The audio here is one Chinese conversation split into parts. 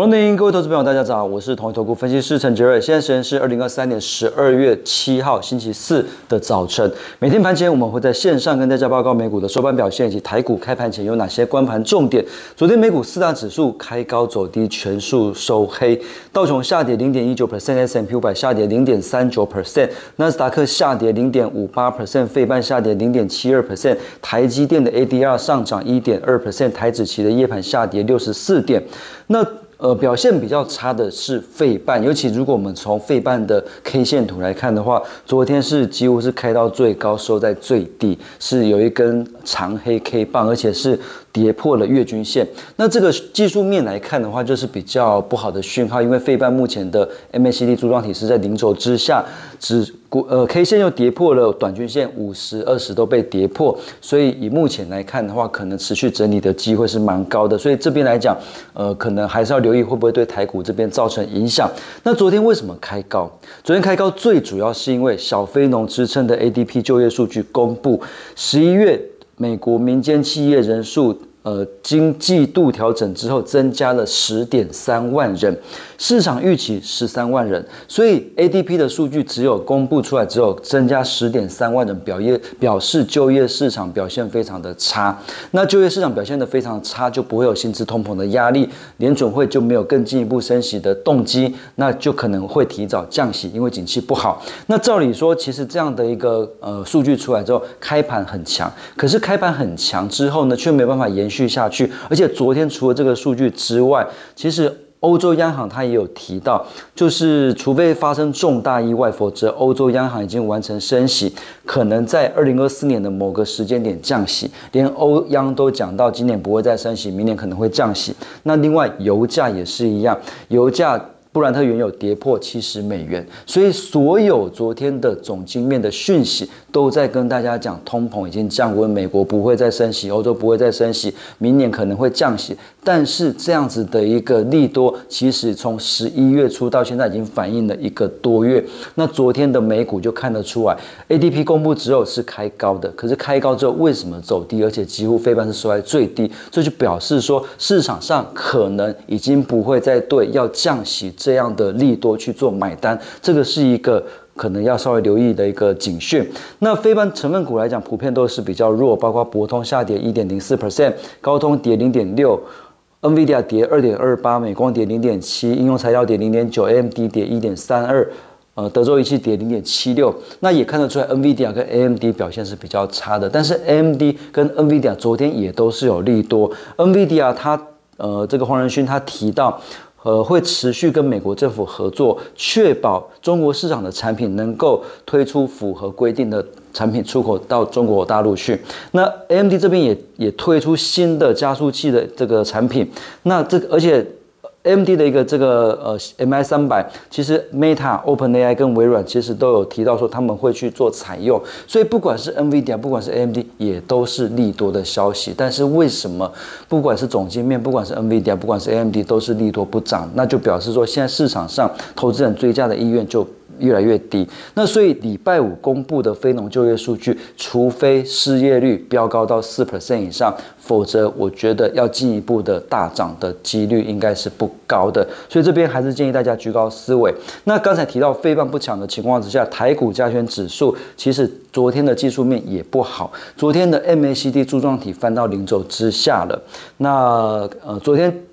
morning，各位投资朋友，大家早，我是统一投顾分析师陈杰瑞。现在时间是二零二三年十二月七号星期四的早晨。每天盘前我们会在线上跟大家报告美股的收盘表现以及台股开盘前有哪些关盘重点。昨天美股四大指数开高走低，全数收黑。道琼下跌零点一九 percent，S&P 五百下跌零点三九 percent，纳斯达克下跌零点五八 percent，费半下跌零点七二 percent，台积电的 ADR 上涨一点二 percent，台指期的夜盘下跌六十四点。那呃，表现比较差的是费半，尤其如果我们从费半的 K 线图来看的话，昨天是几乎是开到最高，收在最低，是有一根长黑 K 棒，而且是跌破了月均线。那这个技术面来看的话，就是比较不好的讯号，因为费半目前的 MACD 柱状体是在零轴之下，只股呃 K 线又跌破了短均线，五十、二十都被跌破，所以以目前来看的话，可能持续整理的机会是蛮高的。所以这边来讲，呃，可能还是要留。意会不会对台股这边造成影响？那昨天为什么开高？昨天开高最主要是因为小非农支撑的 ADP 就业数据公布，十一月美国民间企业人数。呃，经季度调整之后，增加了十点三万人，市场预期十三万人，所以 ADP 的数据只有公布出来，只有增加十点三万人，表业表示就业市场表现非常的差。那就业市场表现的非常差，就不会有薪资通膨的压力，联准会就没有更进一步升息的动机，那就可能会提早降息，因为景气不好。那照理说，其实这样的一个呃数据出来之后，开盘很强，可是开盘很强之后呢，却没办法延。续下去，而且昨天除了这个数据之外，其实欧洲央行它也有提到，就是除非发生重大意外，否则欧洲央行已经完成升息，可能在二零二四年的某个时间点降息。连欧央都讲到今年不会再升息，明年可能会降息。那另外油价也是一样，油价。布兰特原油跌破七十美元，所以所有昨天的总经面的讯息都在跟大家讲，通膨已经降温，美国不会再升息，欧洲不会再升息，明年可能会降息。但是这样子的一个利多，其实从十一月初到现在已经反映了一个多月。那昨天的美股就看得出来，ADP 公布只有是开高的，可是开高之后为什么走低，而且几乎非半是收在最低，这就表示说市场上可能已经不会再对要降息。这样的利多去做买单，这个是一个可能要稍微留意的一个警讯。那非般成分股来讲，普遍都是比较弱，包括博通下跌一点零四 percent，高通跌零点六，NVIDIA 跌二点二八，美光跌零点七，应用材料跌零点九，AMD 跌一点三二，呃，德州仪器跌零点七六。那也看得出来，NVIDIA 跟 AMD 表现是比较差的，但是 AMD 跟 NVIDIA 昨天也都是有利多。NVIDIA 它呃，这个黄仁勋他提到。呃，会持续跟美国政府合作，确保中国市场的产品能够推出符合规定的产品出口到中国大陆去。那 AMD 这边也也推出新的加速器的这个产品。那这个而且。AMD 的一个这个呃 MI 三百，其实 Meta、OpenAI 跟微软其实都有提到说他们会去做采用，所以不管是 NVIDIA，不管是 AMD，也都是利多的消息。但是为什么不管是总经面，不管是 NVIDIA，不管是 AMD，都是利多不涨？那就表示说现在市场上投资人追加的意愿就。越来越低，那所以礼拜五公布的非农就业数据，除非失业率飙高到四 percent 以上，否则我觉得要进一步的大涨的几率应该是不高的。所以这边还是建议大家居高思维。那刚才提到非棒不强的情况之下，台股加权指数其实昨天的技术面也不好，昨天的 MACD 柱状体翻到零轴之下了。那呃，昨天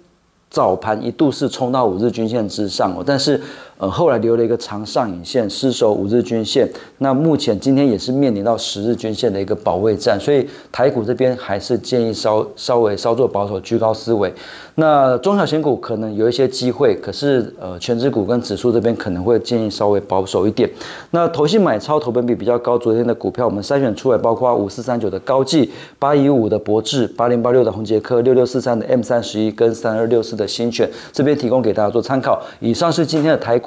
早盘一度是冲到五日均线之上哦，但是。呃，后来留了一个长上影线，失守五日均线。那目前今天也是面临到十日均线的一个保卫战，所以台股这边还是建议稍稍微稍作保守，居高思维。那中小型股可能有一些机会，可是呃，全指股跟指数这边可能会建议稍微保守一点。那投信买超投本比比较高，昨天的股票我们筛选出来，包括五四三九的高技、八一五的博智、八零八六的宏杰科、六六四三的 M 三十一跟三二六四的新选，这边提供给大家做参考。以上是今天的台股。